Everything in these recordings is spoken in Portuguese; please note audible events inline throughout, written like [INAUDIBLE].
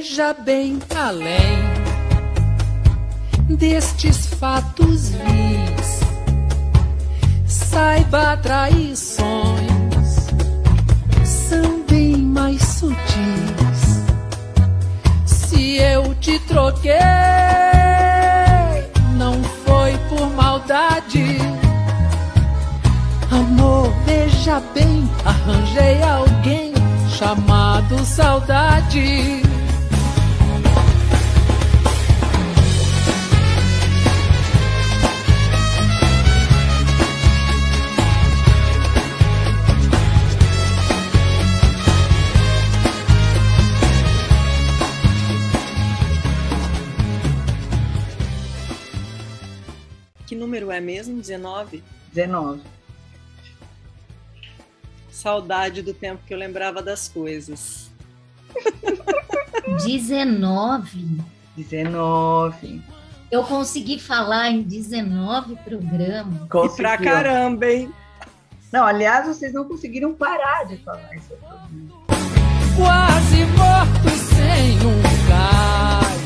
veja bem além destes fatos vis. Saiba traições são bem mais sutis. Se eu te troquei, não foi por maldade. Amor, veja bem, arranjei alguém chamado saudade. É mesmo? 19? 19. Saudade do tempo que eu lembrava das coisas. [LAUGHS] 19. 19. Eu consegui falar em 19 programas. E pra Conseguiu. caramba, hein? Não, aliás, vocês não conseguiram parar de falar isso. quase morto sem um gás.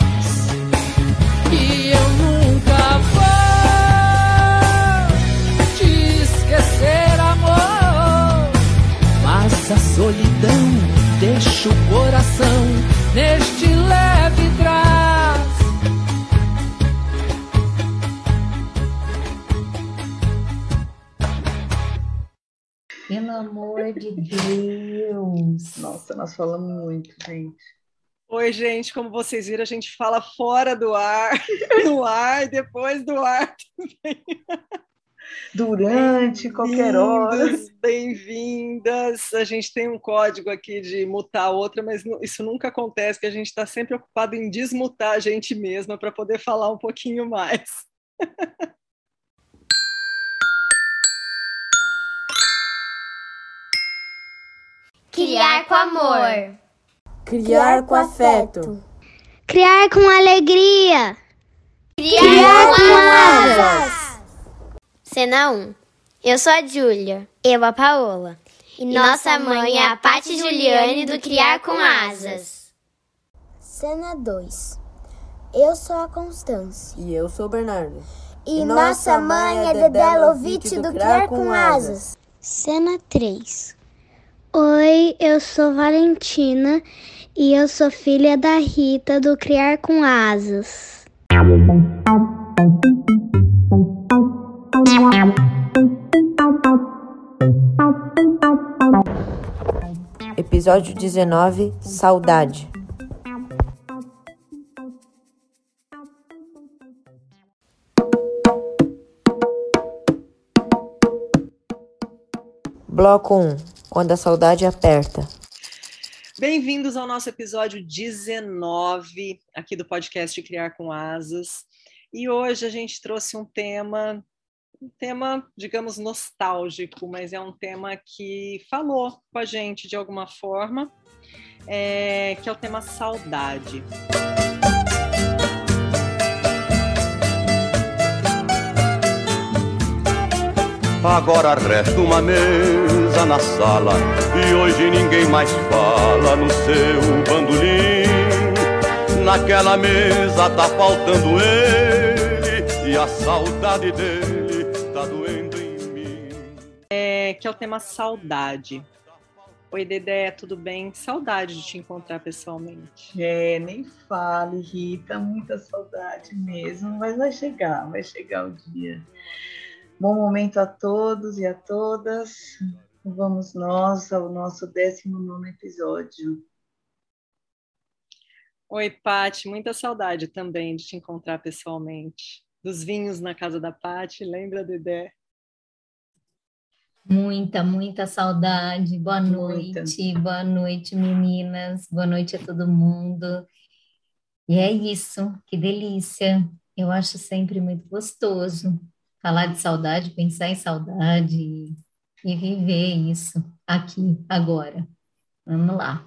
E eu nunca vou esquecer, amor. Mas a solidão deixa o coração neste leve trás. Pelo amor de Deus. Nossa, nós falamos muito, gente. Oi, gente, como vocês viram, a gente fala fora do ar, [LAUGHS] no ar, depois do ar. [LAUGHS] Durante qualquer hora. Bem-vindas. A gente tem um código aqui de mutar a outra, mas isso nunca acontece, que a gente está sempre ocupado em desmutar a gente mesma para poder falar um pouquinho mais. [LAUGHS] Criar com amor. Criar com afeto. Criar com alegria. Criar, com asas. Cena 1. Eu sou a Júlia. Eu a Paola. E, nossa mãe é a Paty Juliane do Criar com Asas. Cena 2. Eu sou a Constância. E eu sou o Bernardo. E, nossa mãe é Dedé Lovitch do Criar com Asas. Cena 3. Oi, eu sou Valentina e eu sou filha da Rita do Criar com Asas. Episódio 19 Saudade. Bloco 1 Quando a saudade aperta. Bem-vindos ao nosso episódio 19 aqui do podcast Criar com Asas. E hoje a gente trouxe um tema, um tema, digamos, nostálgico, mas é um tema que falou com a gente de alguma forma, é, que é o tema saudade. Agora resta uma mesa na sala e hoje ninguém mais fala no seu bandolim. Naquela mesa tá faltando ele e a saudade dele É, que é o tema saudade. Oi, Dedé, tudo bem? Saudade de te encontrar pessoalmente. É, nem fale, Rita, muita saudade mesmo, mas vai chegar, vai chegar o dia. Bom momento a todos e a todas. Vamos nós ao nosso 19 episódio. Oi, Pati, muita saudade também de te encontrar pessoalmente. Dos vinhos na casa da Pati, lembra, Dedé? Muita, muita saudade. Boa Muita. noite, boa noite, meninas. Boa noite a todo mundo. E é isso, que delícia. Eu acho sempre muito gostoso falar de saudade, pensar em saudade e, e viver isso aqui, agora. Vamos lá.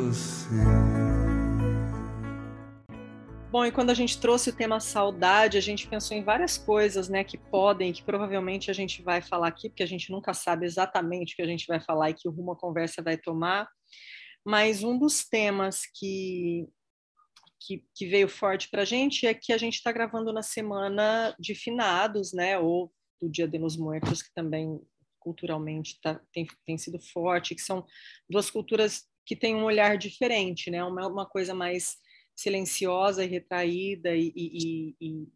Bom, e quando a gente trouxe o tema saudade, a gente pensou em várias coisas, né, que podem, que provavelmente a gente vai falar aqui, porque a gente nunca sabe exatamente o que a gente vai falar e que rumo a conversa vai tomar. Mas um dos temas que, que, que veio forte para a gente é que a gente está gravando na semana de finados, né, ou do Dia de los Muertos, que também culturalmente tá, tem, tem sido forte, que são duas culturas que têm um olhar diferente, né, uma, uma coisa mais silenciosa e retraída e, e, e,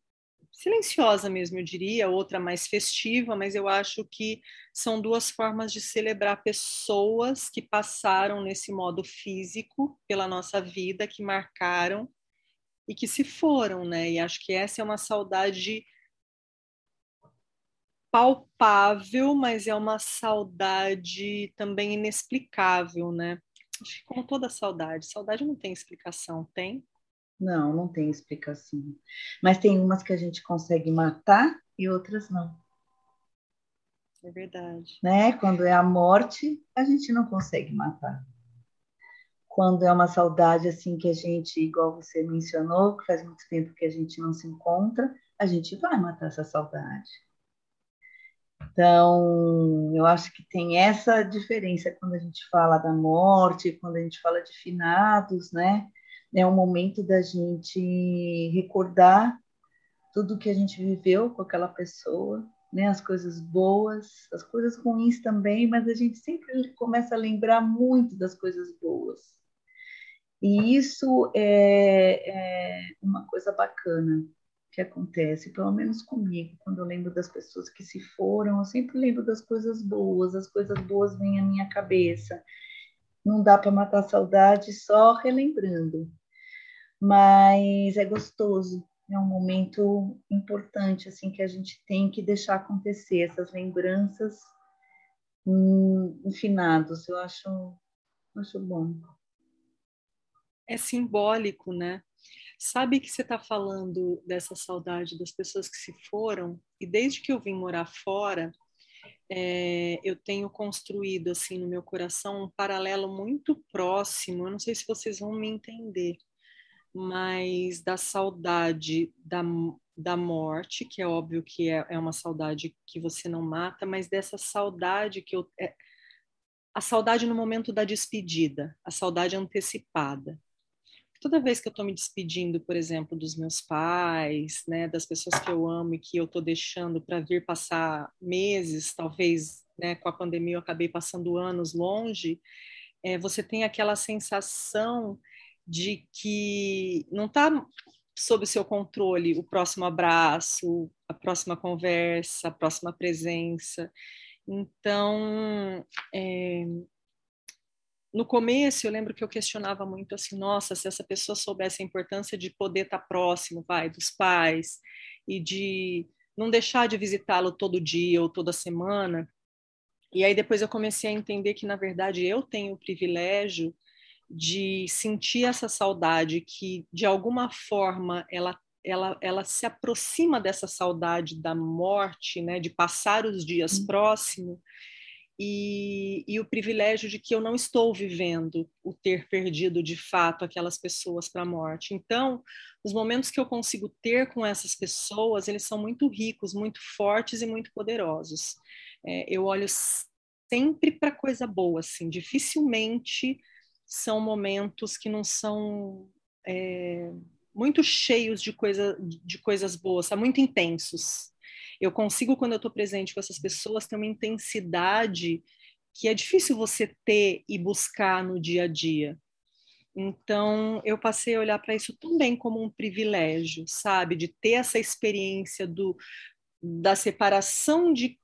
silenciosa mesmo, eu diria, outra mais festiva, mas eu acho que são duas formas de celebrar pessoas que passaram nesse modo físico pela nossa vida, que marcaram e que se foram, né? E acho que essa é uma saudade palpável, mas é uma saudade também inexplicável, né? Acho que como toda saudade, saudade não tem explicação, tem? Não, não tem explicação. Mas tem umas que a gente consegue matar e outras não. É verdade. Né? Quando é a morte, a gente não consegue matar. Quando é uma saudade assim que a gente, igual você mencionou, que faz muito tempo que a gente não se encontra, a gente vai matar essa saudade. Então, eu acho que tem essa diferença quando a gente fala da morte, quando a gente fala de finados, né? É um momento da gente recordar tudo que a gente viveu com aquela pessoa, né? As coisas boas, as coisas ruins também, mas a gente sempre começa a lembrar muito das coisas boas. E isso é, é uma coisa bacana que acontece, pelo menos comigo, quando eu lembro das pessoas que se foram, eu sempre lembro das coisas boas, as coisas boas vêm à minha cabeça. Não dá para matar a saudade só relembrando, mas é gostoso, é um momento importante assim que a gente tem que deixar acontecer essas lembranças hum, finados. Eu acho, acho bom. É simbólico, né? Sabe que você está falando dessa saudade das pessoas que se foram, e desde que eu vim morar fora, é, eu tenho construído assim no meu coração um paralelo muito próximo. Eu não sei se vocês vão me entender, mas da saudade da, da morte, que é óbvio que é, é uma saudade que você não mata, mas dessa saudade que eu. É, a saudade no momento da despedida, a saudade antecipada toda vez que eu estou me despedindo, por exemplo, dos meus pais, né, das pessoas que eu amo e que eu estou deixando para vir passar meses, talvez, né, com a pandemia eu acabei passando anos longe, é, você tem aquela sensação de que não está sob seu controle o próximo abraço, a próxima conversa, a próxima presença. Então, é, no começo eu lembro que eu questionava muito assim, nossa, se essa pessoa soubesse a importância de poder estar próximo, vai, dos pais e de não deixar de visitá-lo todo dia ou toda semana. E aí depois eu comecei a entender que na verdade eu tenho o privilégio de sentir essa saudade que de alguma forma ela ela, ela se aproxima dessa saudade da morte, né, de passar os dias hum. próximo e, e, o privilégio de que eu não estou vivendo o ter perdido de fato aquelas pessoas para a morte. Então, os momentos que eu consigo ter com essas pessoas, eles são muito ricos, muito fortes e muito poderosos. É, eu olho sempre para coisa boa, assim, dificilmente são momentos que não são é, muito cheios de, coisa, de coisas boas, são muito intensos eu consigo, quando eu estou presente com essas pessoas, ter uma intensidade que é difícil você ter e buscar no dia a dia. Então, eu passei a olhar para isso também como um privilégio, sabe? De ter essa experiência do, da separação de.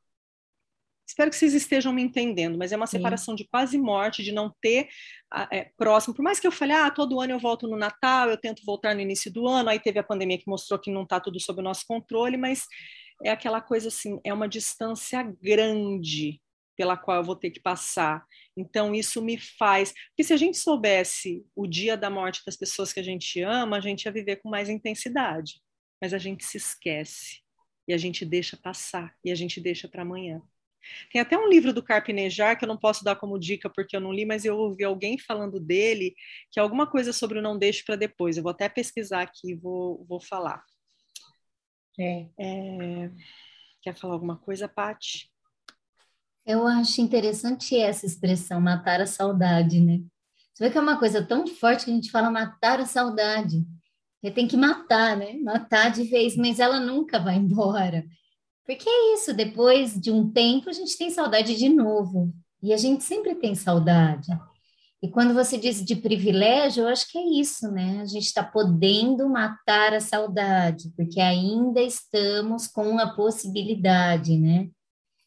Espero que vocês estejam me entendendo, mas é uma separação Sim. de quase morte, de não ter é, próximo. Por mais que eu fale, ah, todo ano eu volto no Natal, eu tento voltar no início do ano, aí teve a pandemia que mostrou que não está tudo sob o nosso controle, mas é aquela coisa assim, é uma distância grande pela qual eu vou ter que passar. Então, isso me faz. Porque se a gente soubesse o dia da morte das pessoas que a gente ama, a gente ia viver com mais intensidade. Mas a gente se esquece. E a gente deixa passar. E a gente deixa para amanhã. Tem até um livro do Carpinejar que eu não posso dar como dica porque eu não li, mas eu ouvi alguém falando dele, que é alguma coisa sobre o não deixe para depois. Eu vou até pesquisar aqui e vou, vou falar. É. É... Quer falar alguma coisa, Paty? Eu acho interessante essa expressão, matar a saudade, né? Você vê que é uma coisa tão forte que a gente fala matar a saudade. Você tem que matar, né? Matar de vez, mas ela nunca vai embora. Porque é isso, depois de um tempo a gente tem saudade de novo. E a gente sempre tem saudade. E quando você diz de privilégio, eu acho que é isso, né? A gente está podendo matar a saudade, porque ainda estamos com a possibilidade, né?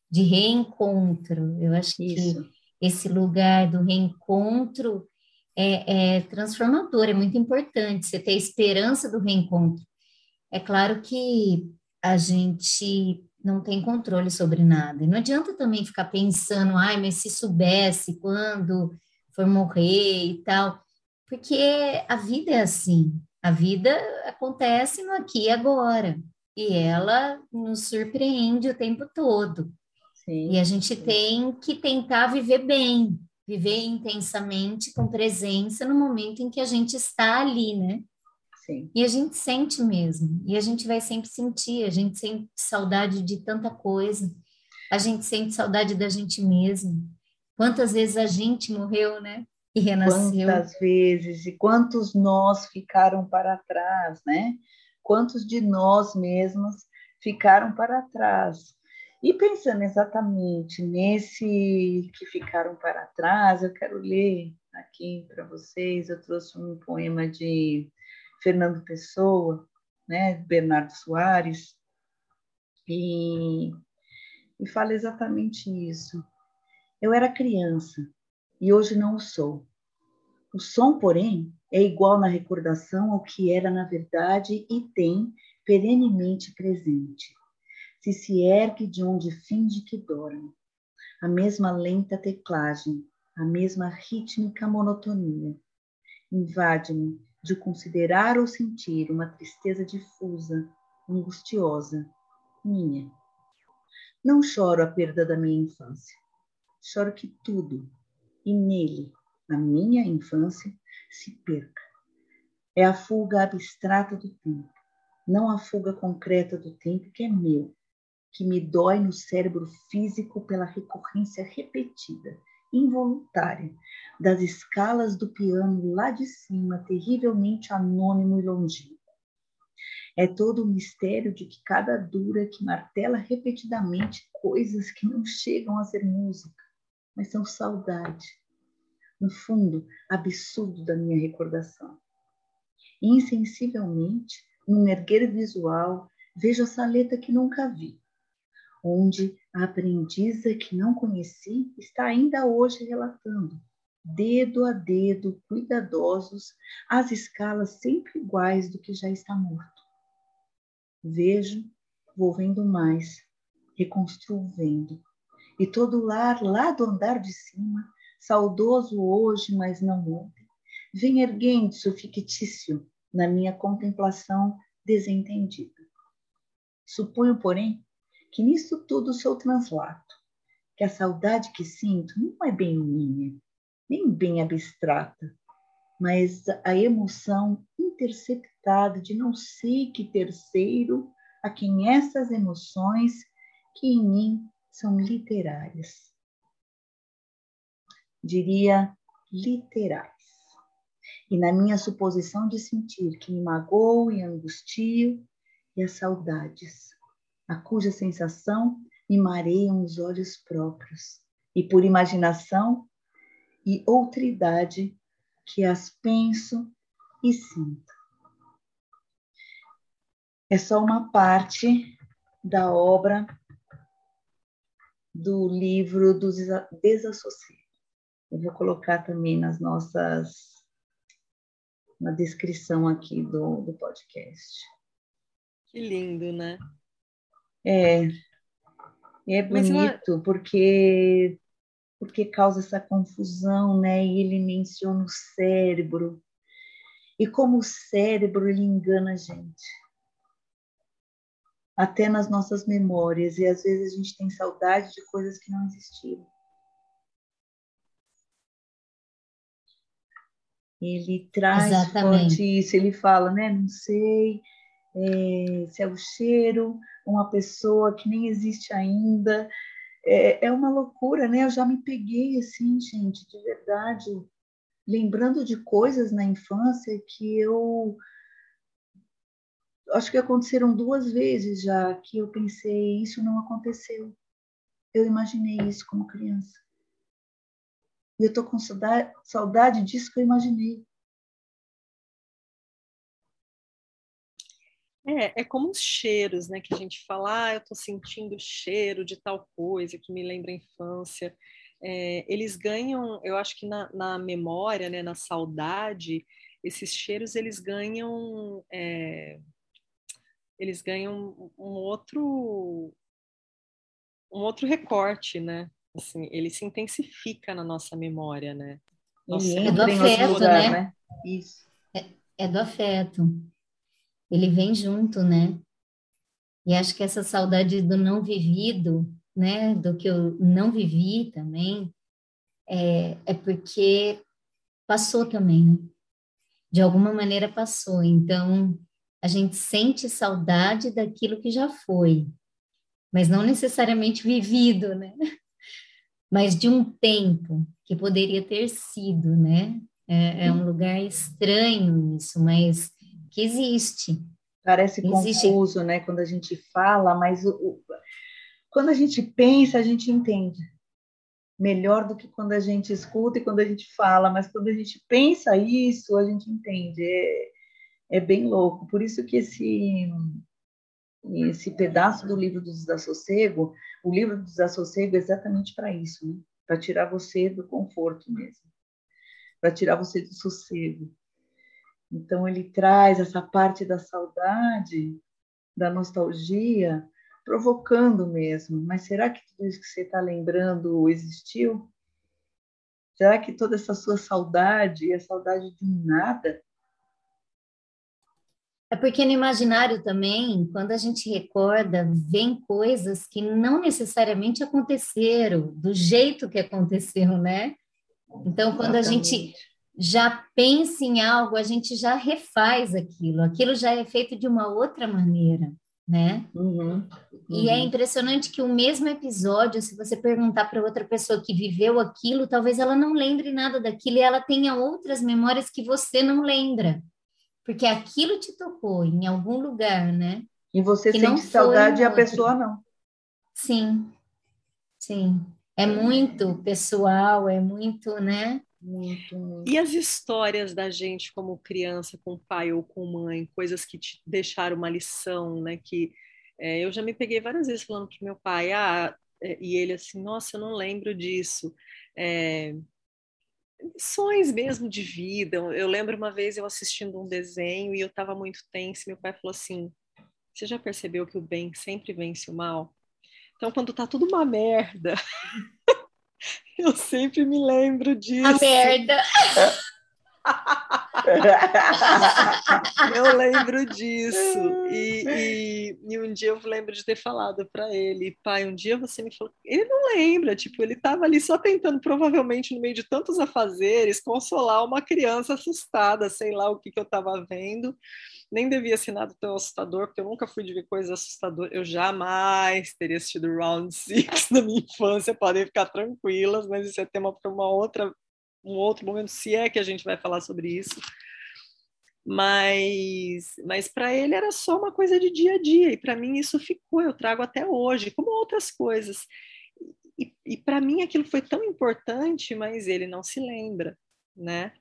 De reencontro. Eu acho isso. que esse lugar do reencontro é, é transformador, é muito importante. Você ter esperança do reencontro. É claro que a gente não tem controle sobre nada. E não adianta também ficar pensando, ai, mas se soubesse quando for morrer e tal, porque a vida é assim. A vida acontece no aqui e agora. E ela nos surpreende o tempo todo. Sim, e a gente sim. tem que tentar viver bem, viver intensamente, com presença no momento em que a gente está ali, né? Sim. E a gente sente mesmo, e a gente vai sempre sentir, a gente sente saudade de tanta coisa, a gente sente saudade da gente mesmo. Quantas vezes a gente morreu, né? E renasceu. Quantas vezes, e quantos nós ficaram para trás, né? Quantos de nós mesmos ficaram para trás. E pensando exatamente nesse que ficaram para trás, eu quero ler aqui para vocês, eu trouxe um poema de Fernando Pessoa, né, Bernardo Soares, e, e fala exatamente isso. Eu era criança e hoje não o sou. O som, porém, é igual na recordação ao que era na verdade e tem perenemente presente. Se se ergue de onde finge que dorme, a mesma lenta teclagem, a mesma rítmica monotonia. Invade-me de considerar ou sentir uma tristeza difusa, angustiosa, minha. Não choro a perda da minha infância. Choro que tudo, e nele, a minha infância, se perca. É a fuga abstrata do tempo, não a fuga concreta do tempo que é meu, que me dói no cérebro físico pela recorrência repetida involuntária das escalas do piano lá de cima, terrivelmente anônimo e longínquo. É todo o mistério de que cada dura que martela repetidamente coisas que não chegam a ser música, mas são saudade. No fundo, absurdo da minha recordação. Insensivelmente, num erguer visual, vejo a saleta que nunca vi, onde a aprendiza que não conheci está ainda hoje relatando, dedo a dedo, cuidadosos, as escalas sempre iguais do que já está morto. Vejo, vou vendo mais, reconstruo vendo, e todo o lar lá do andar de cima, saudoso hoje, mas não ontem, vem erguendo-se o fictício na minha contemplação desentendida. Suponho, porém, que nisso tudo sou translato, que a saudade que sinto não é bem minha, nem bem abstrata, mas a emoção interceptada de não sei que terceiro a quem essas emoções que em mim são literárias. Diria literais. E na minha suposição de sentir que me magoo e angustio e as saudades a cuja sensação me mareiam os olhos próprios, e por imaginação e outridade que as penso e sinto. É só uma parte da obra do livro dos Desassossego. Eu vou colocar também nas nossas na descrição aqui do, do podcast. Que lindo, né? É, é bonito, porque porque causa essa confusão, né? E ele menciona o cérebro. E como o cérebro ele engana a gente. Até nas nossas memórias. E às vezes a gente tem saudade de coisas que não existiram. Ele traz Exatamente. forte isso, ele fala, né? Não sei é, se é o cheiro, uma pessoa que nem existe ainda. É, é uma loucura, né? Eu já me peguei assim, gente, de verdade, lembrando de coisas na infância que eu acho que aconteceram duas vezes já que eu pensei isso não aconteceu. Eu imaginei isso como criança. E eu tô com saudade, saudade disso que eu imaginei. É, é como os cheiros, né? Que a gente fala, ah, eu estou sentindo o cheiro de tal coisa que me lembra a infância. É, eles ganham, eu acho que na, na, memória, né, na saudade, esses cheiros eles ganham, é, eles ganham um outro, um outro recorte, né? Assim, ele se intensifica na nossa memória, né? Nossa, é do afeto, né? né? Isso. É, é do afeto ele vem junto, né? E acho que essa saudade do não vivido, né, do que eu não vivi também, é, é porque passou também, né? De alguma maneira passou. Então, a gente sente saudade daquilo que já foi, mas não necessariamente vivido, né? [LAUGHS] Mas de um tempo que poderia ter sido, né? É, é um lugar estranho isso, mas que existe. Parece existe. confuso, né, quando a gente fala, mas o, o, quando a gente pensa, a gente entende. Melhor do que quando a gente escuta e quando a gente fala, mas quando a gente pensa isso, a gente entende. É, é bem louco. Por isso que esse esse pedaço do livro do desassossego, o livro do desassossego é exatamente para isso, né? Para tirar você do conforto mesmo. Para tirar você do sossego. Então, ele traz essa parte da saudade, da nostalgia, provocando mesmo. Mas será que tudo isso que você está lembrando existiu? Será que toda essa sua saudade é saudade de nada? É porque no imaginário também, quando a gente recorda, vem coisas que não necessariamente aconteceram do jeito que aconteceu, né? Então, quando Exatamente. a gente já pensa em algo, a gente já refaz aquilo, aquilo já é feito de uma outra maneira, né? Uhum, uhum. E é uhum. impressionante que o mesmo episódio, se você perguntar para outra pessoa que viveu aquilo, talvez ela não lembre nada daquilo e ela tenha outras memórias que você não lembra, porque aquilo te tocou em algum lugar, né? E você que sente saudade e a pessoa não. Sim, sim. É muito pessoal, é muito, né? Muito, muito. E as histórias da gente como criança, com pai ou com mãe, coisas que te deixaram uma lição, né? Que é, eu já me peguei várias vezes falando para meu pai, ah, é, e ele assim, nossa, eu não lembro disso. É, lições mesmo de vida. Eu lembro uma vez eu assistindo um desenho e eu estava muito tensa. Meu pai falou assim: Você já percebeu que o bem sempre vence o mal? Então, quando tá tudo uma merda, [LAUGHS] Eu sempre me lembro disso. A merda. [LAUGHS] eu lembro disso. E, e, e, um dia eu lembro de ter falado para ele, pai, um dia você me falou. Ele não lembra, tipo, ele estava ali só tentando, provavelmente, no meio de tantos afazeres, consolar uma criança assustada, sei lá o que, que eu estava vendo nem devia ser nada tão assustador, porque eu nunca fui de ver coisas assustadoras. Eu jamais teria assistido Round [LAUGHS] Six na minha infância, podem ficar tranquilas, mas isso é tema para uma outra, um outro momento, se é que a gente vai falar sobre isso. Mas, mas para ele era só uma coisa de dia a dia, e para mim isso ficou, eu trago até hoje, como outras coisas. E, e para mim aquilo foi tão importante, mas ele não se lembra, né?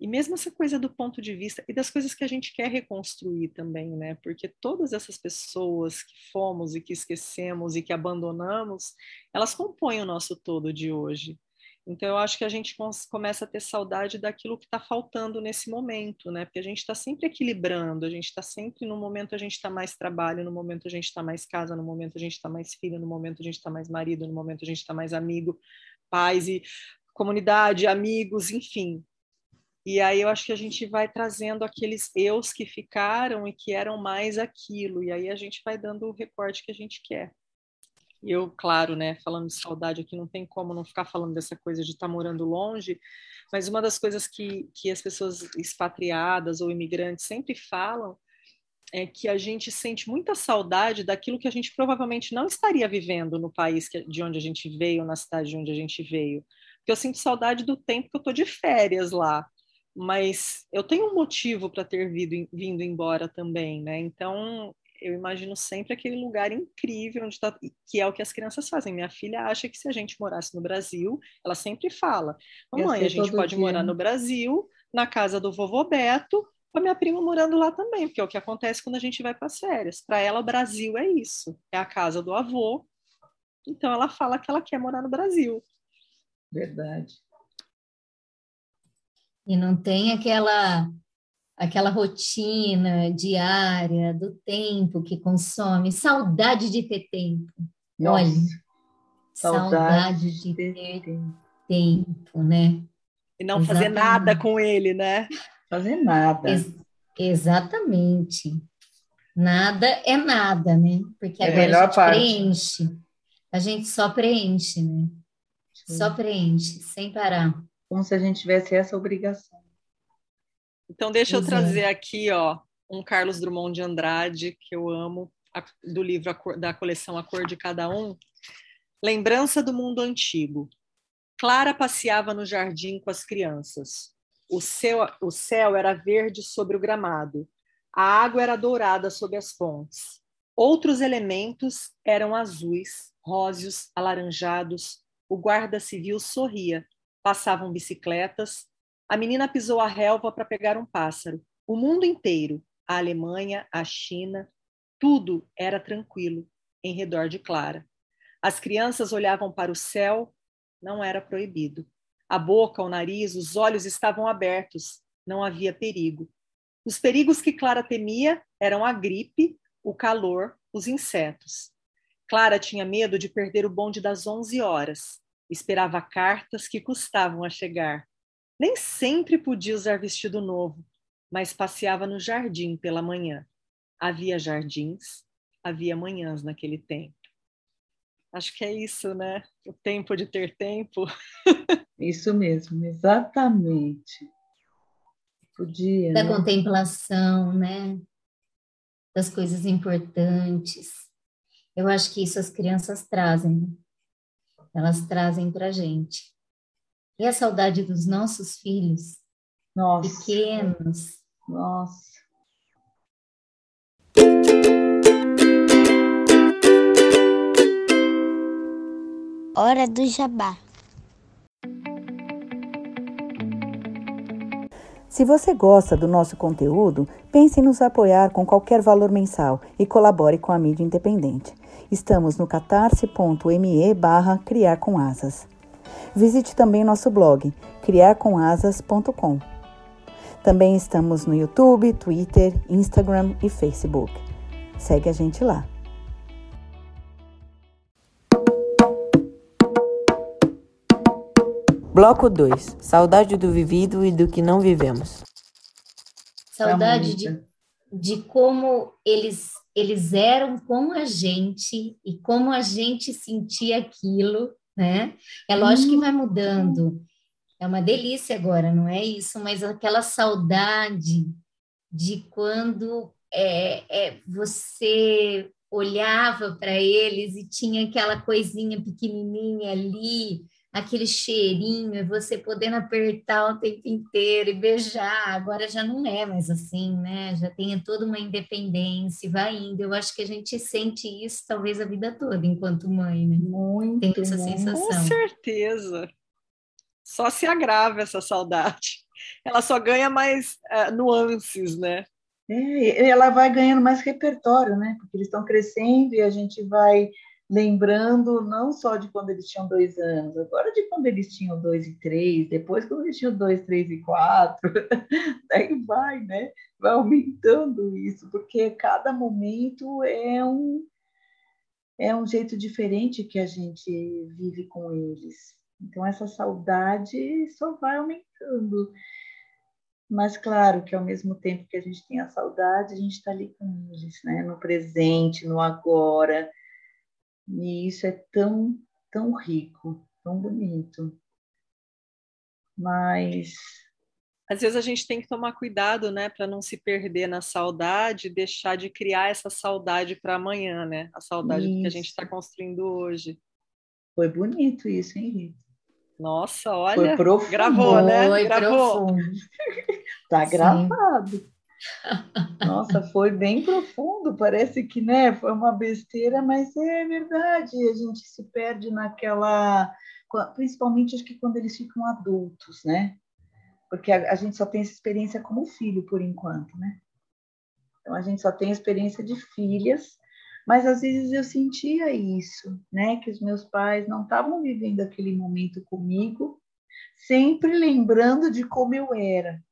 E mesmo essa coisa do ponto de vista e das coisas que a gente quer reconstruir também, né? Porque todas essas pessoas que fomos e que esquecemos e que abandonamos, elas compõem o nosso todo de hoje. Então, eu acho que a gente começa a ter saudade daquilo que está faltando nesse momento, né? Porque a gente está sempre equilibrando, a gente está sempre no momento a gente está mais trabalho, no momento a gente está mais casa, no momento a gente está mais filho, no momento a gente está mais marido, no momento a gente está mais amigo, pais e comunidade, amigos, enfim. E aí eu acho que a gente vai trazendo aqueles eus que ficaram e que eram mais aquilo, e aí a gente vai dando o recorte que a gente quer. Eu, claro, né, falando de saudade aqui, não tem como não ficar falando dessa coisa de estar tá morando longe, mas uma das coisas que, que as pessoas expatriadas ou imigrantes sempre falam é que a gente sente muita saudade daquilo que a gente provavelmente não estaria vivendo no país que, de onde a gente veio, na cidade de onde a gente veio. Porque eu sinto saudade do tempo que eu estou de férias lá, mas eu tenho um motivo para ter vindo, vindo embora também, né? Então eu imagino sempre aquele lugar incrível onde tá, que é o que as crianças fazem. Minha filha acha que se a gente morasse no Brasil, ela sempre fala: "Mamãe, a gente pode dia. morar no Brasil, na casa do vovô Beto, com a minha prima morando lá também, porque é o que acontece quando a gente vai para as férias. Para ela, o Brasil é isso, é a casa do avô. Então ela fala que ela quer morar no Brasil. Verdade. E não tem aquela aquela rotina diária do tempo que consome, saudade de ter tempo. Nossa, Olha, saudade, saudade de ter tempo. tempo, né? E não Exatamente. fazer nada com ele, né? Fazer nada. Ex exatamente. Nada é nada, né? Porque é agora a gente parte. preenche. A gente só preenche, né? Sim. Só preenche, sem parar. Como se a gente tivesse essa obrigação. Então, deixa eu trazer aqui, ó, um Carlos Drummond de Andrade, que eu amo, do livro da coleção A Cor de Cada Um. Lembrança do mundo antigo. Clara passeava no jardim com as crianças. O céu, o céu era verde sobre o gramado. A água era dourada sob as fontes. Outros elementos eram azuis, róseos, alaranjados. O guarda civil sorria. Passavam bicicletas, a menina pisou a relva para pegar um pássaro. O mundo inteiro, a Alemanha, a China, tudo era tranquilo em redor de Clara. As crianças olhavam para o céu, não era proibido. A boca, o nariz, os olhos estavam abertos, não havia perigo. Os perigos que Clara temia eram a gripe, o calor, os insetos. Clara tinha medo de perder o bonde das onze horas. Esperava cartas que custavam a chegar. Nem sempre podia usar vestido novo, mas passeava no jardim pela manhã. Havia jardins, havia manhãs naquele tempo. Acho que é isso, né? O tempo de ter tempo. [LAUGHS] Isso mesmo, exatamente. Podia. Da né? contemplação, né? Das coisas importantes. Eu acho que isso as crianças trazem. Né? Elas trazem para gente. E a saudade dos nossos filhos Nossa. pequenos. Nossa. Hora do jabá. Se você gosta do nosso conteúdo, pense em nos apoiar com qualquer valor mensal e colabore com a mídia independente. Estamos no catarse.me barra criar com asas. Visite também nosso blog criarcomasas.com. Também estamos no YouTube, Twitter, Instagram e Facebook. Segue a gente lá. Bloco 2. Saudade do vivido e do que não vivemos. Saudade de, de como eles, eles eram com a gente e como a gente sentia aquilo né? É lógico que vai mudando. É uma delícia agora, não é isso, mas aquela saudade de quando é, é você olhava para eles e tinha aquela coisinha pequenininha ali, aquele cheirinho, e você podendo apertar o tempo inteiro e beijar. Agora já não é mais assim, né? Já tem toda uma independência, vai indo. Eu acho que a gente sente isso talvez a vida toda enquanto mãe, né? Muito. Tem essa sensação. Com certeza. Só se agrava essa saudade. Ela só ganha mais uh, nuances, né? É, ela vai ganhando mais repertório, né? Porque eles estão crescendo e a gente vai lembrando não só de quando eles tinham dois anos, agora de quando eles tinham dois e três, depois quando eles tinham dois, três e quatro, [LAUGHS] aí vai, né? Vai aumentando isso, porque cada momento é um é um jeito diferente que a gente vive com eles. Então, essa saudade só vai aumentando. Mas, claro que ao mesmo tempo que a gente tem a saudade, a gente está ali com eles, né? no presente, no agora. E isso é tão, tão rico, tão bonito. Mas às vezes a gente tem que tomar cuidado, né, para não se perder na saudade, deixar de criar essa saudade para amanhã, né? A saudade isso. que a gente está construindo hoje. Foi bonito isso, hein, Rita? Nossa, olha, Foi profundo. gravou, né? Foi gravou. [LAUGHS] tá gravado. Nossa, foi bem profundo. Parece que, né, foi uma besteira, mas é verdade. A gente se perde naquela, principalmente acho que quando eles ficam adultos, né? Porque a, a gente só tem essa experiência como filho por enquanto, né? Então a gente só tem a experiência de filhas mas às vezes eu sentia isso, né? Que os meus pais não estavam vivendo aquele momento comigo, sempre lembrando de como eu era.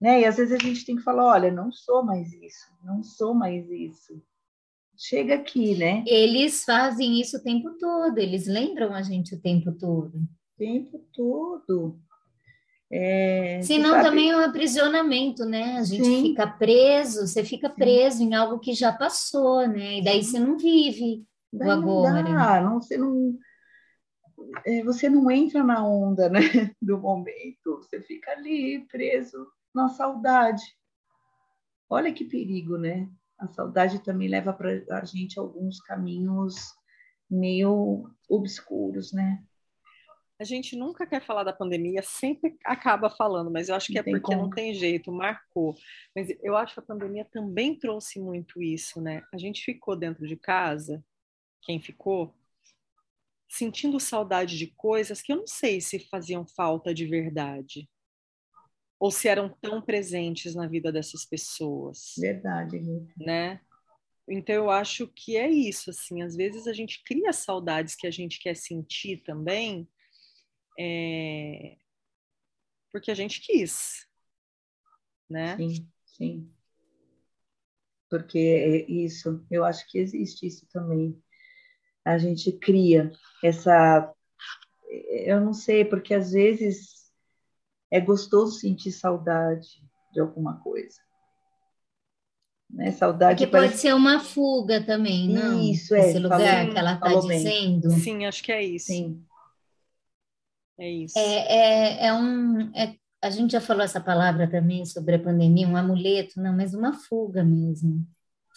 Né? E às vezes a gente tem que falar, olha, não sou mais isso, não sou mais isso. Chega aqui, né? Eles fazem isso o tempo todo, eles lembram a gente o tempo todo. O tempo todo. É, Senão sabe... também é um aprisionamento, né? A gente Sim. fica preso, você fica preso Sim. em algo que já passou, né? E daí você não vive daí o agora. Não dá, não, você não é, você não entra na onda né, [LAUGHS] do momento, você fica ali preso na saudade. Olha que perigo, né? A saudade também leva para a gente alguns caminhos meio obscuros, né? a gente nunca quer falar da pandemia, sempre acaba falando, mas eu acho que não é porque como. não tem jeito, marcou. Mas eu acho que a pandemia também trouxe muito isso, né? A gente ficou dentro de casa, quem ficou, sentindo saudade de coisas que eu não sei se faziam falta de verdade. Ou se eram tão presentes na vida dessas pessoas. Verdade, né? Então eu acho que é isso, assim, às vezes a gente cria saudades que a gente quer sentir também, é, porque a gente quis, né? Sim, sim. Porque é isso, eu acho que existe isso também. A gente cria essa. Eu não sei, porque às vezes é gostoso sentir saudade de alguma coisa. Né? Saudade Porque parece... pode ser uma fuga também, não? Isso, é. Esse lugar falou, que ela está dizendo. Sim, acho que é isso. Sim. É isso. É, é, é um. É, a gente já falou essa palavra também sobre a pandemia, um amuleto, não, mas uma fuga mesmo.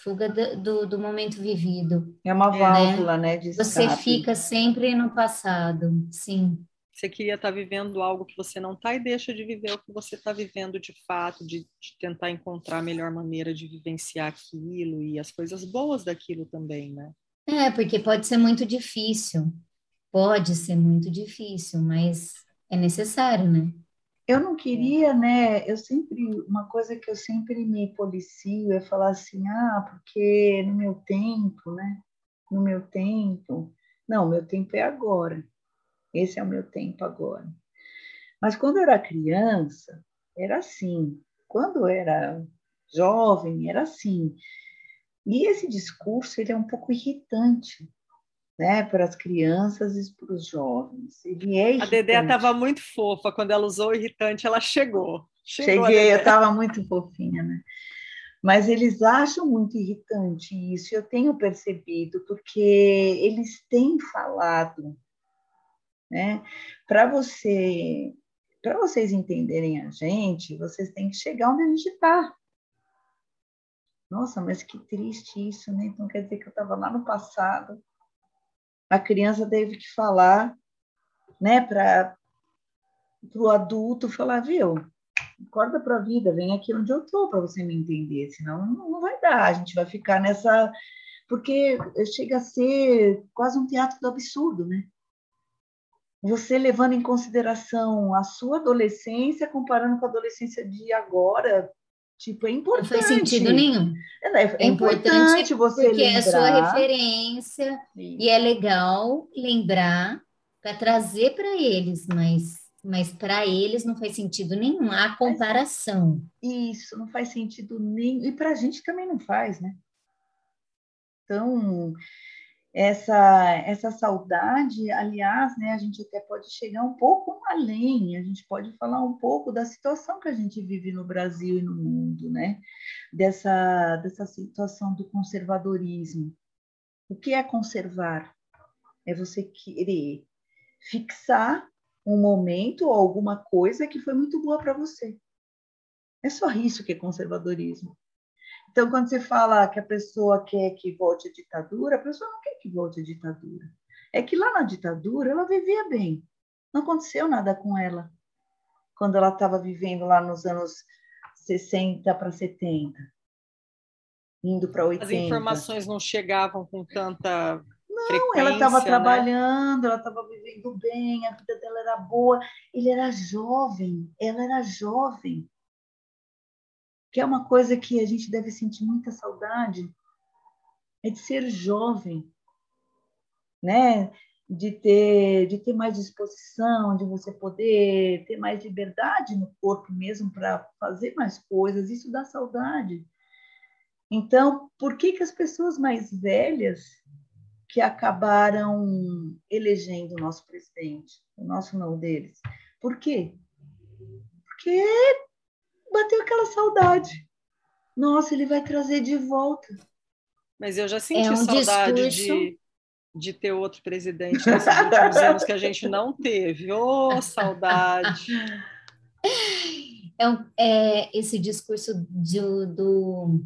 Fuga do, do, do momento vivido. É uma válvula, né? né de você fica sempre no passado, sim. Você queria estar vivendo algo que você não está e deixa de viver o que você está vivendo de fato, de, de, tentar encontrar a melhor maneira de vivenciar aquilo e as coisas boas daquilo também, né? É, porque pode ser muito difícil. Pode ser muito difícil, mas é necessário, né? Eu não queria, né? Eu sempre, uma coisa que eu sempre me policio é falar assim, ah, porque no meu tempo, né? No meu tempo. Não, meu tempo é agora. Esse é o meu tempo agora. Mas quando eu era criança, era assim. Quando eu era jovem, era assim. E esse discurso, ele é um pouco irritante, né, para as crianças e para os jovens. Ele é irritante. A Dedé estava muito fofa quando ela usou o irritante, ela chegou. chegou Cheguei, eu estava muito fofinha, né? Mas eles acham muito irritante isso, eu tenho percebido, porque eles têm falado, né? Para você, para vocês entenderem a gente, vocês têm que chegar onde a gente está. Nossa, mas que triste isso, né? Então quer dizer que eu estava lá no passado, a criança teve que falar, né, para o adulto falar, viu, acorda para a vida, vem aqui onde eu estou para você me entender, senão não, vai dar, a gente vai ficar nessa. Porque chega a ser quase um teatro do absurdo, né? Você levando em consideração a sua adolescência, comparando com a adolescência de agora, Tipo, é importante. Não faz sentido nenhum. É, é, é importante, importante, você porque lembrar. é a sua referência Sim. e é legal lembrar para trazer para eles, mas mas para eles não faz sentido nenhum a comparação. Isso, não faz sentido nenhum. E para a gente também não faz, né? Então, essa essa saudade, aliás, né, a gente até pode chegar um pouco além, a gente pode falar um pouco da situação que a gente vive no Brasil e no mundo, né? Dessa dessa situação do conservadorismo. O que é conservar? É você querer fixar um momento ou alguma coisa que foi muito boa para você. É só isso que é conservadorismo. Então, quando você fala que a pessoa quer que volte a ditadura, a pessoa não que volte a ditadura. É que lá na ditadura ela vivia bem. Não aconteceu nada com ela. Quando ela estava vivendo lá nos anos 60 para 70, indo para 80. As informações não chegavam com tanta não, ela estava né? trabalhando, ela estava vivendo bem, a vida dela era boa. Ele era jovem, ela era jovem que é uma coisa que a gente deve sentir muita saudade, é de ser jovem, né? De ter, de ter mais disposição, de você poder ter mais liberdade no corpo mesmo para fazer mais coisas, isso dá saudade. Então, por que, que as pessoas mais velhas que acabaram elegendo o nosso presidente, o nosso não deles? Por quê? Porque bateu aquela saudade. Nossa, ele vai trazer de volta. Mas eu já senti é um saudade de, de ter outro presidente nesses últimos anos que a gente não teve. Ô, oh, saudade! É, é, esse discurso de, do,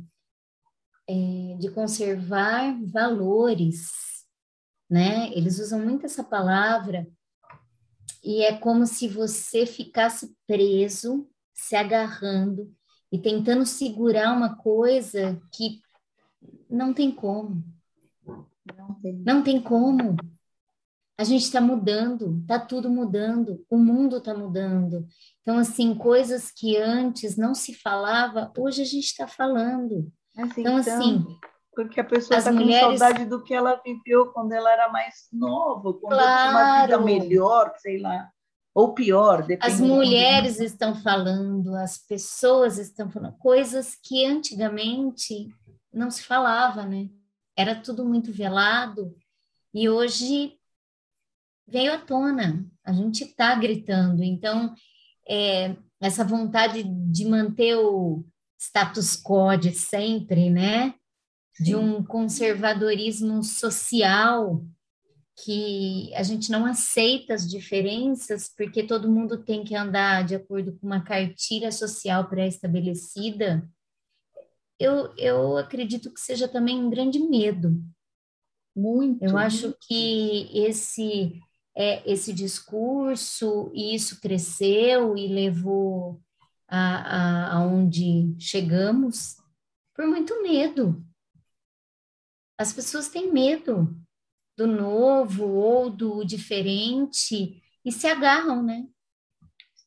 é, de conservar valores, né? Eles usam muito essa palavra e é como se você ficasse preso se agarrando e tentando segurar uma coisa que não tem como. Não tem, não tem como. A gente está mudando, está tudo mudando, o mundo está mudando. Então, assim, coisas que antes não se falava, hoje a gente está falando. Assim, então, assim. Porque a pessoa está mulheres... com saudade do que ela viveu quando ela era mais nova, quando claro. ela tinha uma vida melhor, sei lá ou pior. As mulheres estão falando, as pessoas estão falando coisas que antigamente não se falava, né? Era tudo muito velado e hoje veio à tona. A gente está gritando. Então, é, essa vontade de manter o status quo de sempre, né? Sim. De um conservadorismo social que a gente não aceita as diferenças porque todo mundo tem que andar de acordo com uma cartilha social pré-estabelecida, eu, eu acredito que seja também um grande medo. Muito. Eu acho que esse é, esse discurso, isso cresceu e levou a, a, aonde chegamos por muito medo. As pessoas têm medo do novo ou do diferente e se agarram, né?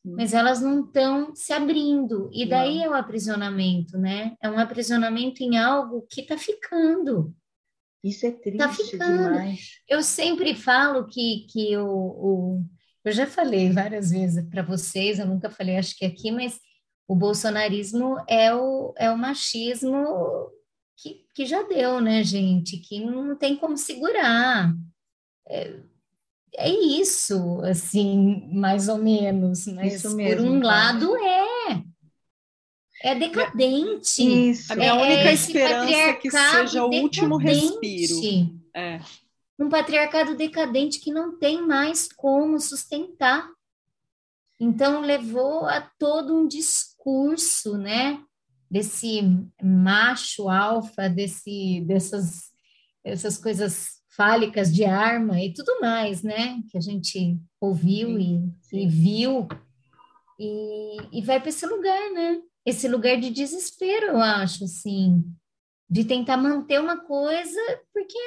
Mas elas não estão se abrindo. E daí não. é o aprisionamento, né? É um aprisionamento em algo que está ficando. Isso é tá triste tá ficando. demais. Eu sempre falo que, que o, o eu já falei várias vezes para vocês, eu nunca falei, acho que aqui, mas o bolsonarismo é o, é o machismo que, que já deu, né, gente? Que não tem como segurar. É, é isso, assim, mais ou menos. Mas isso mesmo, por um então. lado é. É decadente. Isso. A minha é única esperança é que seja o último respiro. É. Um patriarcado decadente que não tem mais como sustentar. Então, levou a todo um discurso, né? desse macho alfa, desse, dessas, dessas coisas fálicas de arma e tudo mais, né? Que a gente ouviu sim, sim. E, e, viu. E, e vai para esse lugar, né? Esse lugar de desespero, eu acho, assim, de tentar manter uma coisa porque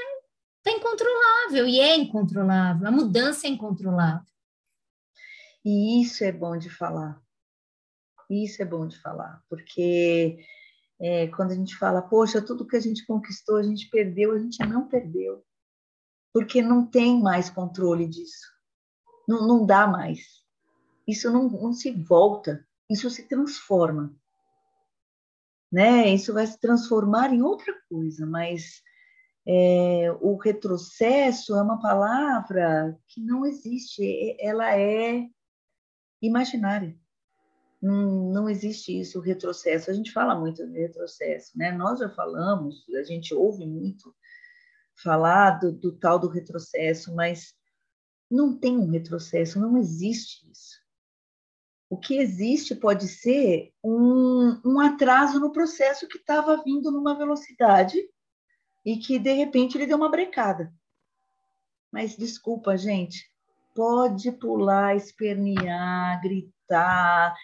está incontrolável e é incontrolável, a mudança é incontrolável. E isso é bom de falar, isso é bom de falar, porque é, quando a gente fala, poxa, tudo que a gente conquistou, a gente perdeu, a gente não perdeu, porque não tem mais controle disso, não, não dá mais. Isso não, não se volta, isso se transforma. Né? Isso vai se transformar em outra coisa, mas É, o retrocesso é uma palavra que não existe, ela é imaginária. Não, não existe isso, o retrocesso. A gente fala muito de retrocesso, né? Nós já falamos, a gente ouve muito falar do, do tal do retrocesso, mas não tem um retrocesso, não existe isso. O que existe pode ser um, um atraso no processo que estava vindo numa velocidade e que de repente ele deu uma brecada. Mas desculpa, gente, pode pular, espernear, gritar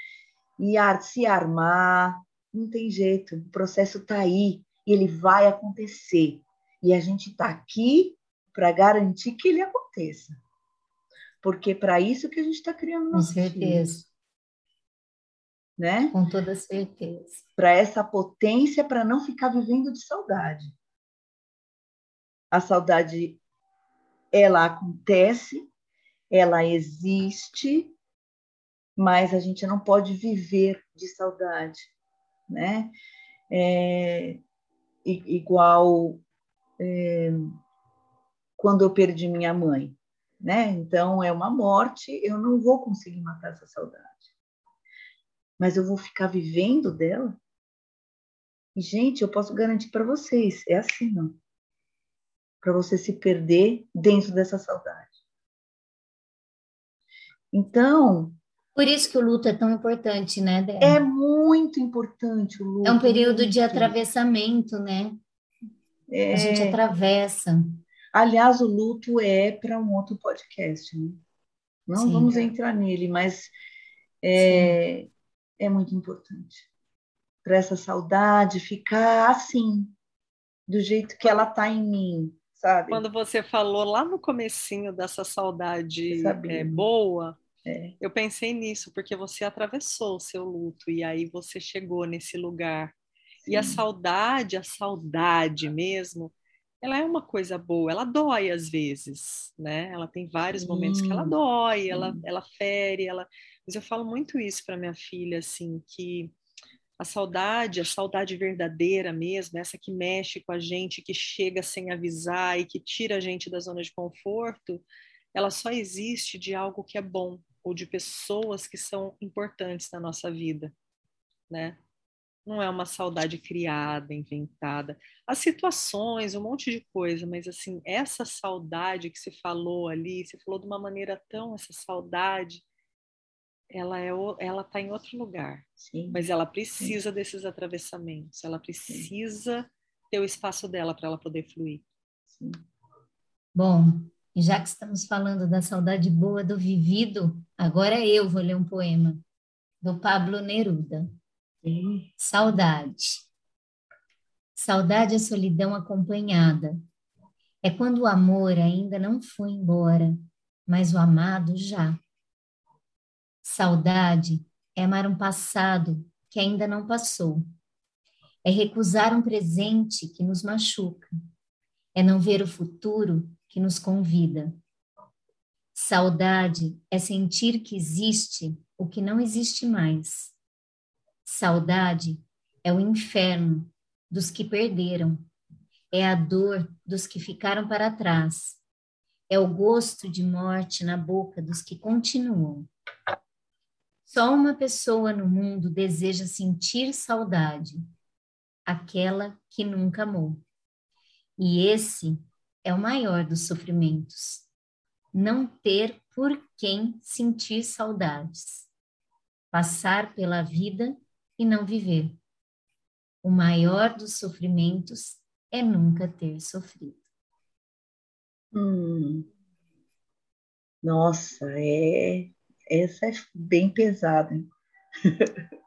e se armar, não tem jeito. O processo está aí, ele vai acontecer. E a gente está aqui para garantir que ele aconteça. Porque é para isso que a gente está criando Com certeza. Né? Com toda certeza. Para essa potência, para não ficar vivendo de saudade. A saudade, ela acontece, ela existe, mas a gente não pode viver de saudade, né? É, igual é, quando eu perdi minha mãe, né? Então é uma morte, eu não vou conseguir matar essa saudade, mas eu vou ficar vivendo dela. E gente, eu posso garantir para vocês, é assim, não? Para você se perder dentro dessa saudade. Então, por isso que o luto é tão importante, né, Débora? É muito importante o luto. É um período de atravessamento, né? É... A gente atravessa. Aliás, o luto é para um outro podcast, né? Não Sim. vamos entrar nele, mas é, é muito importante. Para essa saudade ficar assim, do jeito que ela está em mim, sabe? Quando você falou lá no comecinho dessa saudade é, boa, é. Eu pensei nisso, porque você atravessou o seu luto e aí você chegou nesse lugar. E a saudade, a saudade mesmo, ela é uma coisa boa, ela dói às vezes, né? Ela tem vários momentos que ela dói, ela, ela fere, ela. Mas eu falo muito isso para minha filha, assim, que a saudade, a saudade verdadeira mesmo, essa que mexe com a gente, que chega sem avisar e que tira a gente da zona de conforto, ela só existe de algo que é bom, ou de pessoas que são importantes na nossa vida, né? Não é uma saudade criada, inventada. As situações, um monte de coisa, mas assim, essa saudade que se falou ali, se falou de uma maneira tão essa saudade, ela é ela tá em outro lugar. Sim. Mas ela precisa Sim. desses atravessamentos, ela precisa Sim. ter o espaço dela para ela poder fluir. Bom, e já que estamos falando da saudade boa do vivido, agora eu vou ler um poema do Pablo Neruda. Saudade. Saudade é solidão acompanhada. É quando o amor ainda não foi embora, mas o amado já. Saudade é amar um passado que ainda não passou. É recusar um presente que nos machuca. É não ver o futuro que nos convida. Saudade é sentir que existe o que não existe mais. Saudade é o inferno dos que perderam, é a dor dos que ficaram para trás, é o gosto de morte na boca dos que continuam. Só uma pessoa no mundo deseja sentir saudade, aquela que nunca amou. E esse é o maior dos sofrimentos. Não ter por quem sentir saudades. Passar pela vida e não viver. O maior dos sofrimentos é nunca ter sofrido. Hum. Nossa, é essa é bem pesada. [LAUGHS]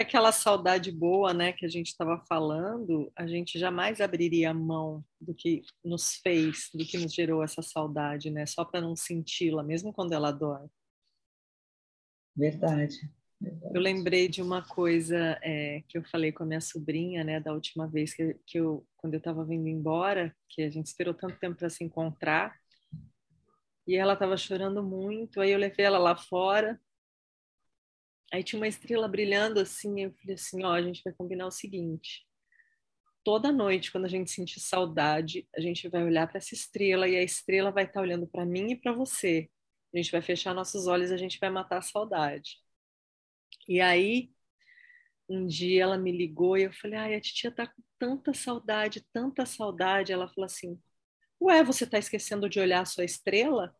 aquela saudade boa, né, que a gente estava falando, a gente jamais abriria a mão do que nos fez, do que nos gerou essa saudade, né, só para não senti-la, mesmo quando ela dói. Verdade. Eu lembrei de uma coisa é, que eu falei com a minha sobrinha, né, da última vez que, que eu, quando eu estava vindo embora, que a gente esperou tanto tempo para se encontrar, e ela estava chorando muito. Aí eu levei ela lá fora Aí tinha uma estrela brilhando assim, eu falei assim, ó, a gente vai combinar o seguinte, toda noite, quando a gente sentir saudade, a gente vai olhar para essa estrela e a estrela vai estar tá olhando para mim e para você. A gente vai fechar nossos olhos e a gente vai matar a saudade. E aí, um dia ela me ligou e eu falei: ai, a titia tá com tanta saudade, tanta saudade. Ela falou assim: Ué, você tá esquecendo de olhar a sua estrela?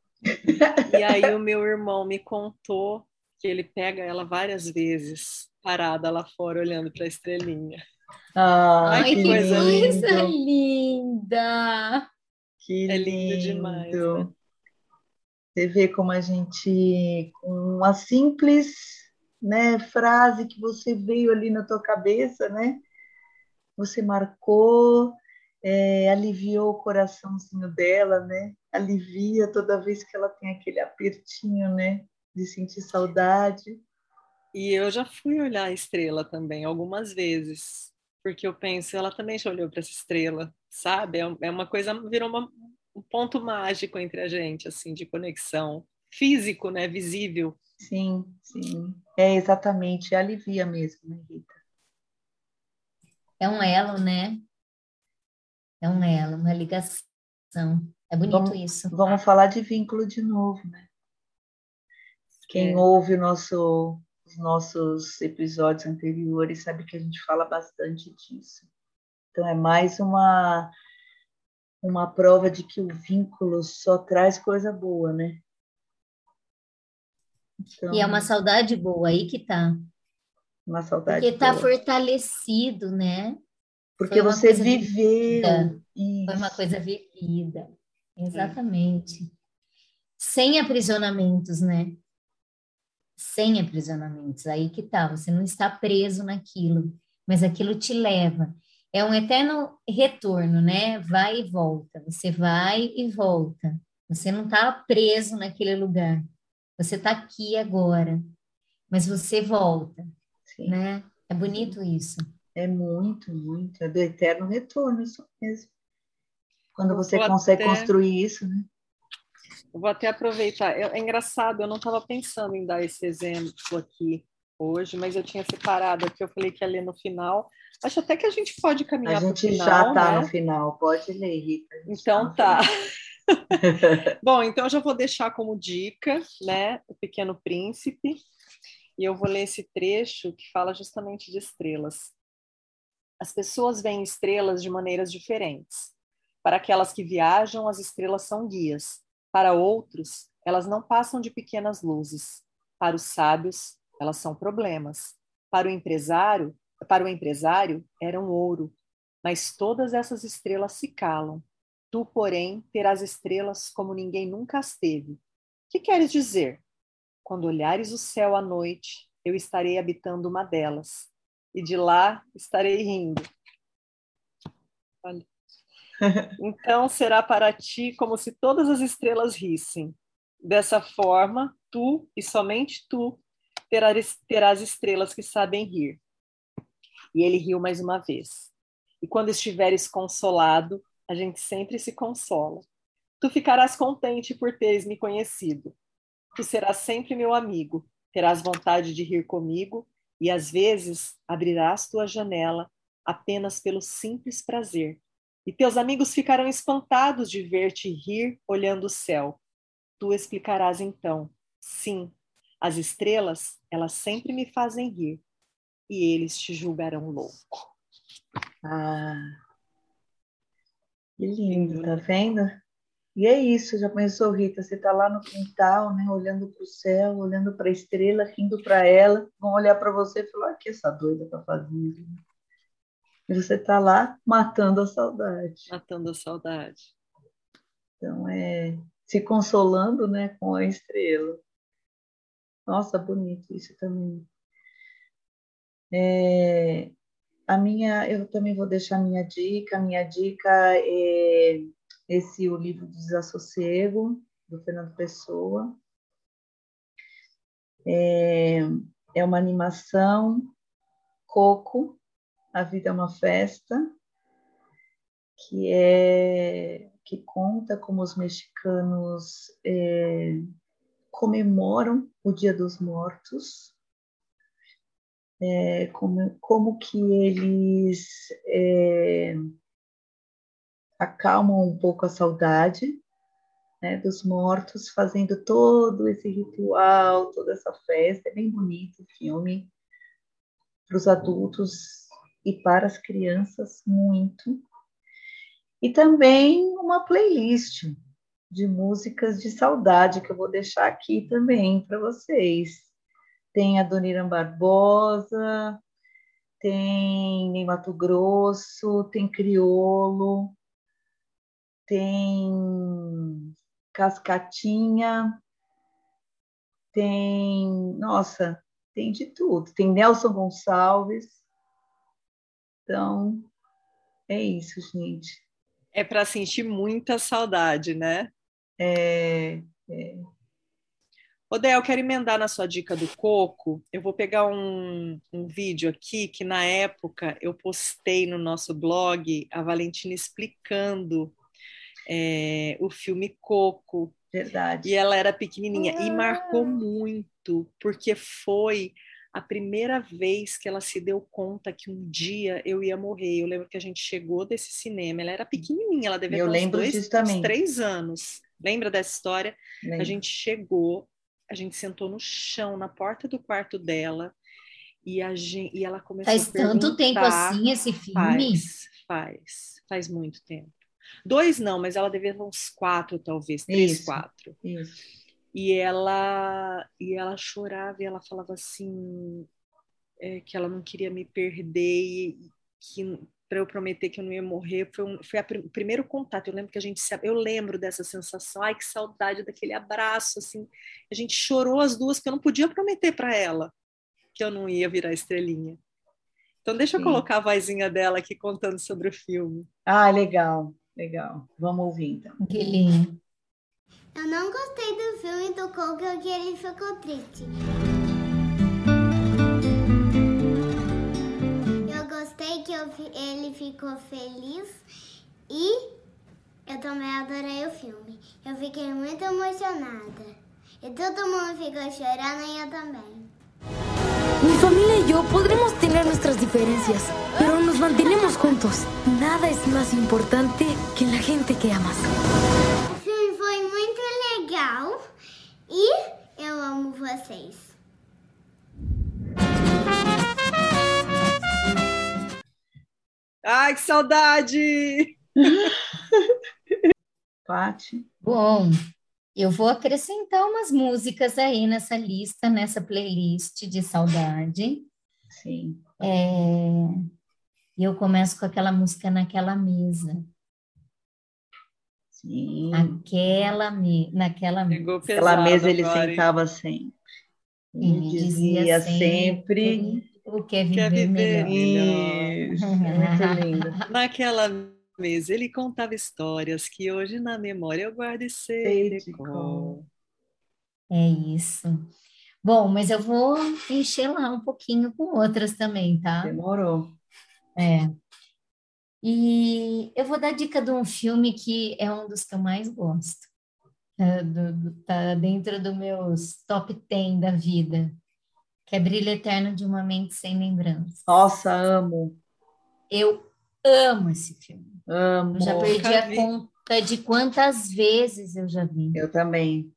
e aí o meu irmão me contou que ele pega ela várias vezes parada lá fora olhando para a estrelinha. Ah, Ai, que, coisa, coisa linda! Que é lindo, lindo demais. Né? Você vê como a gente, com uma simples né, frase que você veio ali na tua cabeça, né? Você marcou, é, aliviou o coraçãozinho dela, né? Alivia toda vez que ela tem aquele apertinho, né? De sentir saudade. E eu já fui olhar a estrela também algumas vezes, porque eu penso, ela também já olhou para essa estrela, sabe? É, é uma coisa, virou uma, um ponto mágico entre a gente, assim, de conexão físico, né? Visível. Sim, sim. É exatamente, alivia mesmo, né, Rita? É um elo, né? É um elo, uma ligação. É bonito vamos, isso. Vamos falar de vínculo de novo, né? Quem é. ouve nosso, os nossos episódios anteriores sabe que a gente fala bastante disso. Então é mais uma uma prova de que o vínculo só traz coisa boa, né? Então, e é uma saudade boa, aí que tá. Uma saudade Porque tá fortalecido, né? Porque você viveu. Foi uma coisa vivida. Exatamente. É. Sem aprisionamentos, né? Sem aprisionamentos. Aí que tá, você não está preso naquilo, mas aquilo te leva. É um eterno retorno, né? Vai e volta. Você vai e volta. Você não está preso naquele lugar. Você está aqui agora, mas você volta, Sim. né? É bonito isso. É muito, muito. É do eterno retorno, isso mesmo. Quando você consegue até... construir isso, né? Vou até aproveitar. É, é engraçado, eu não estava pensando em dar esse exemplo aqui hoje, mas eu tinha separado aqui, eu falei que ia ler no final. Acho até que a gente pode caminhar para o final. A gente já está né? no final, pode ler, Rita. Então tá. [LAUGHS] Bom, então eu já vou deixar como dica, né, o Pequeno Príncipe, e eu vou ler esse trecho que fala justamente de estrelas. As pessoas veem estrelas de maneiras diferentes. Para aquelas que viajam, as estrelas são guias. Para outros, elas não passam de pequenas luzes. Para os sábios, elas são problemas. Para o empresário, para o empresário, eram ouro. Mas todas essas estrelas se calam Tu, porém, terás estrelas como ninguém nunca as teve. Que queres dizer? Quando olhares o céu à noite, eu estarei habitando uma delas, e de lá estarei rindo. Olha. [LAUGHS] Então será para ti como se todas as estrelas rissem. Dessa forma, tu e somente tu terás, terás estrelas que sabem rir. E ele riu mais uma vez. E quando estiveres consolado, a gente sempre se consola. Tu ficarás contente por teres me conhecido. Tu serás sempre meu amigo, terás vontade de rir comigo e às vezes abrirás tua janela apenas pelo simples prazer. E teus amigos ficarão espantados de ver-te rir olhando o céu. Tu explicarás então: sim, as estrelas, elas sempre me fazem rir, e eles te julgarão louco. Ah, que lindo, tá vendo? E é isso, já pensou, Rita? Você tá lá no quintal, né, olhando para o céu, olhando para a estrela, rindo para ela, vão olhar para você e falar: o que essa doida tá fazendo? E você tá lá matando a saudade. Matando a saudade. Então, é se consolando, né, com a estrela. Nossa, bonito isso também. É, a minha, eu também vou deixar a minha dica. A minha dica é esse o livro do Desassossego, do Fernando Pessoa. É, é uma animação, Coco, A Vida é uma Festa, que é que conta como os mexicanos é, comemoram o Dia dos Mortos é, como, como que eles é, acalmam um pouco a saudade né, dos mortos, fazendo todo esse ritual, toda essa festa. É bem bonito o filme. Para os adultos e para as crianças, muito. E também uma playlist de músicas de saudade que eu vou deixar aqui também para vocês. Tem a Dona Barbosa, tem em Mato Grosso, tem Criolo, tem Cascatinha, tem, nossa, tem de tudo. Tem Nelson Gonçalves. Então, é isso, gente. É para sentir muita saudade, né? É, é. Odé, eu quero emendar na sua dica do coco. Eu vou pegar um, um vídeo aqui que, na época, eu postei no nosso blog a Valentina explicando é, o filme Coco. Verdade. E ela era pequenininha. Ah. E marcou muito, porque foi a primeira vez que ela se deu conta que um dia eu ia morrer. Eu lembro que a gente chegou desse cinema. Ela era pequenininha, ela devia eu ter uns dois, uns três anos. Lembra dessa história? Lembro. A gente chegou, a gente sentou no chão, na porta do quarto dela, e, a gente, e ela começou faz a Faz tanto tempo assim esse filme? Faz, faz, faz muito tempo. Dois não, mas ela devia ter uns quatro, talvez, três, isso, quatro. Isso. E ela e ela chorava e ela falava assim é, que ela não queria me perder e que para eu prometer que eu não ia morrer foi, um, foi o primeiro contato. Eu lembro que a gente se, eu lembro dessa sensação, ai que saudade daquele abraço assim. A gente chorou as duas que eu não podia prometer para ela que eu não ia virar estrelinha. Então deixa Sim. eu colocar a vozinha dela aqui contando sobre o filme. Ah, legal. Legal. Vamos ouvir então. Que lindo. Eu não gostei do filme do Coco que ele ficou triste. Ele ficou feliz e eu também adorei o filme. Eu fiquei muito emocionada. E todo mundo ficou chorando e eu também. Mi familia y yo podremos tener nuestras diferencias, pero nos mantenemos juntos. Nada es más importante que la gente que amas. O filme foi muito legal e eu amo vocês. Ai, que saudade! [LAUGHS] Pati. Bom, eu vou acrescentar umas músicas aí nessa lista, nessa playlist de saudade. Sim. É, e eu começo com aquela música naquela mesa. Sim. Aquela me, naquela mesa. Aquela mesa ele agora, sentava sempre. Ele dizia, dizia sempre, sempre o que é viver, quer viver melhor. melhor. Isso, muito lindo. [LAUGHS] Naquela mesa ele contava histórias que hoje na memória eu guardo e sei de cor. É isso. Bom, mas eu vou encher lá um pouquinho com outras também, tá? Demorou. É. E eu vou dar dica de um filme que é um dos que eu mais gosto. É, do, do, tá dentro dos meus top 10 da vida, que é Brilho Eterno de uma Mente Sem Lembrança. Nossa, amo. Eu amo esse filme. Amo. Eu já perdi a conta de quantas vezes eu já vi. Eu também.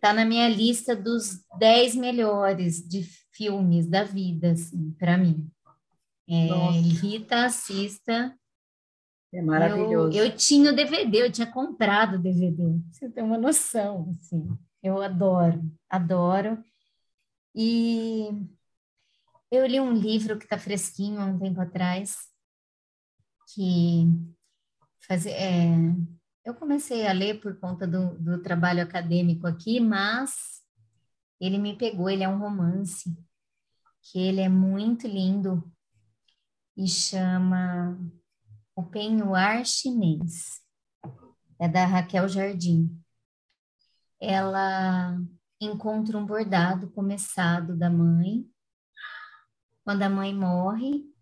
Tá na minha lista dos 10 melhores de filmes da vida, assim, para mim. É, Rita, assista. É maravilhoso. Eu, eu, tinha o DVD, eu tinha comprado o DVD. Você tem uma noção, assim. Eu adoro, adoro. E eu li um livro que está fresquinho há um tempo atrás, que fazer, é, eu comecei a ler por conta do, do trabalho acadêmico aqui, mas ele me pegou, ele é um romance, que ele é muito lindo e chama O Penhoar Chinês. É da Raquel Jardim. Ela encontra um bordado começado da mãe. Quando a mãe morre,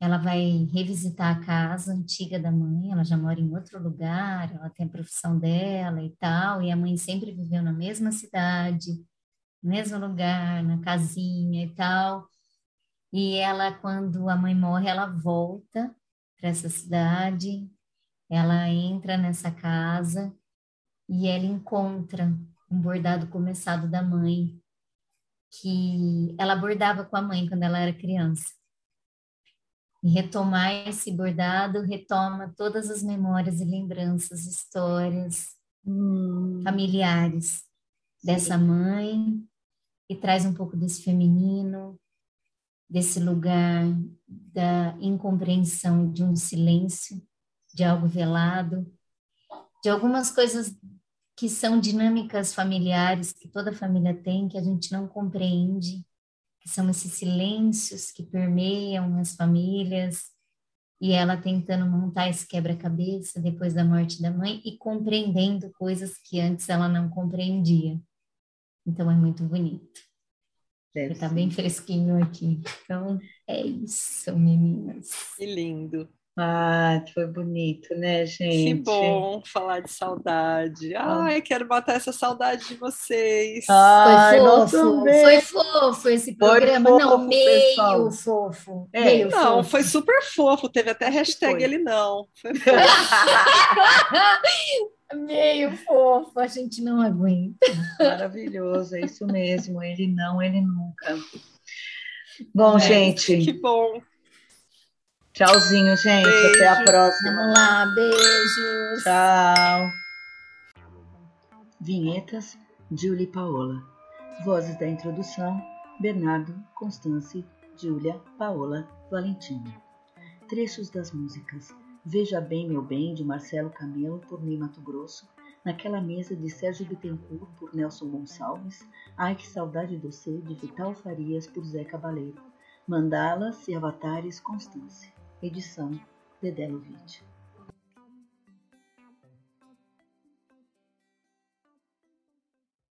ela vai revisitar a casa antiga da mãe, ela já mora em outro lugar, ela tem a profissão dela e tal, e a mãe sempre viveu na mesma cidade, no mesmo lugar, na casinha e tal. E ela, quando a mãe morre, ela volta para essa cidade, ela entra nessa casa e ela encontra um bordado começado da mãe, que ela bordava com a mãe quando ela era criança. E retomar esse bordado retoma todas as memórias e lembranças, histórias hum. familiares dessa mãe e traz um pouco desse feminino, desse lugar da incompreensão de um silêncio, de algo velado, de algumas coisas que são dinâmicas familiares que toda família tem, que a gente não compreende, que são esses silêncios que permeiam as famílias, e ela tentando montar esse quebra-cabeça depois da morte da mãe e compreendendo coisas que antes ela não compreendia. Então é muito bonito. Está bem fresquinho aqui. Então é isso, meninas. Que lindo. Ah, foi bonito, né, gente? Que bom falar de saudade. Ah. Ai, quero matar essa saudade de vocês. Ai, foi fofo, foi fofo esse programa. Fofo, não, meio pessoal. fofo. É, meio não, fofo. foi super fofo. Teve até hashtag foi. ele não. Foi [LAUGHS] meio fofo, a gente não aguenta. Maravilhoso, é isso mesmo. Ele não, ele nunca. [LAUGHS] Bom, é, gente. Que bom. Tchauzinho, gente. Beijo. Até a próxima. Vamos lá, beijos. Tchau. Vinhetas, Julie Paola. Vozes da introdução, Bernardo, Constance, Júlia, Paola, Valentina. Trechos das músicas. Veja Bem Meu Bem, de Marcelo Camelo, por Ney Mato Grosso. Naquela mesa de Sérgio Bittencourt, por Nelson Gonçalves. Ai Que Saudade do Ser, de Vital Farias, por Zé Cabaleiro. Mandalas e Avatares, Constância. Edição Dedé Lovitch.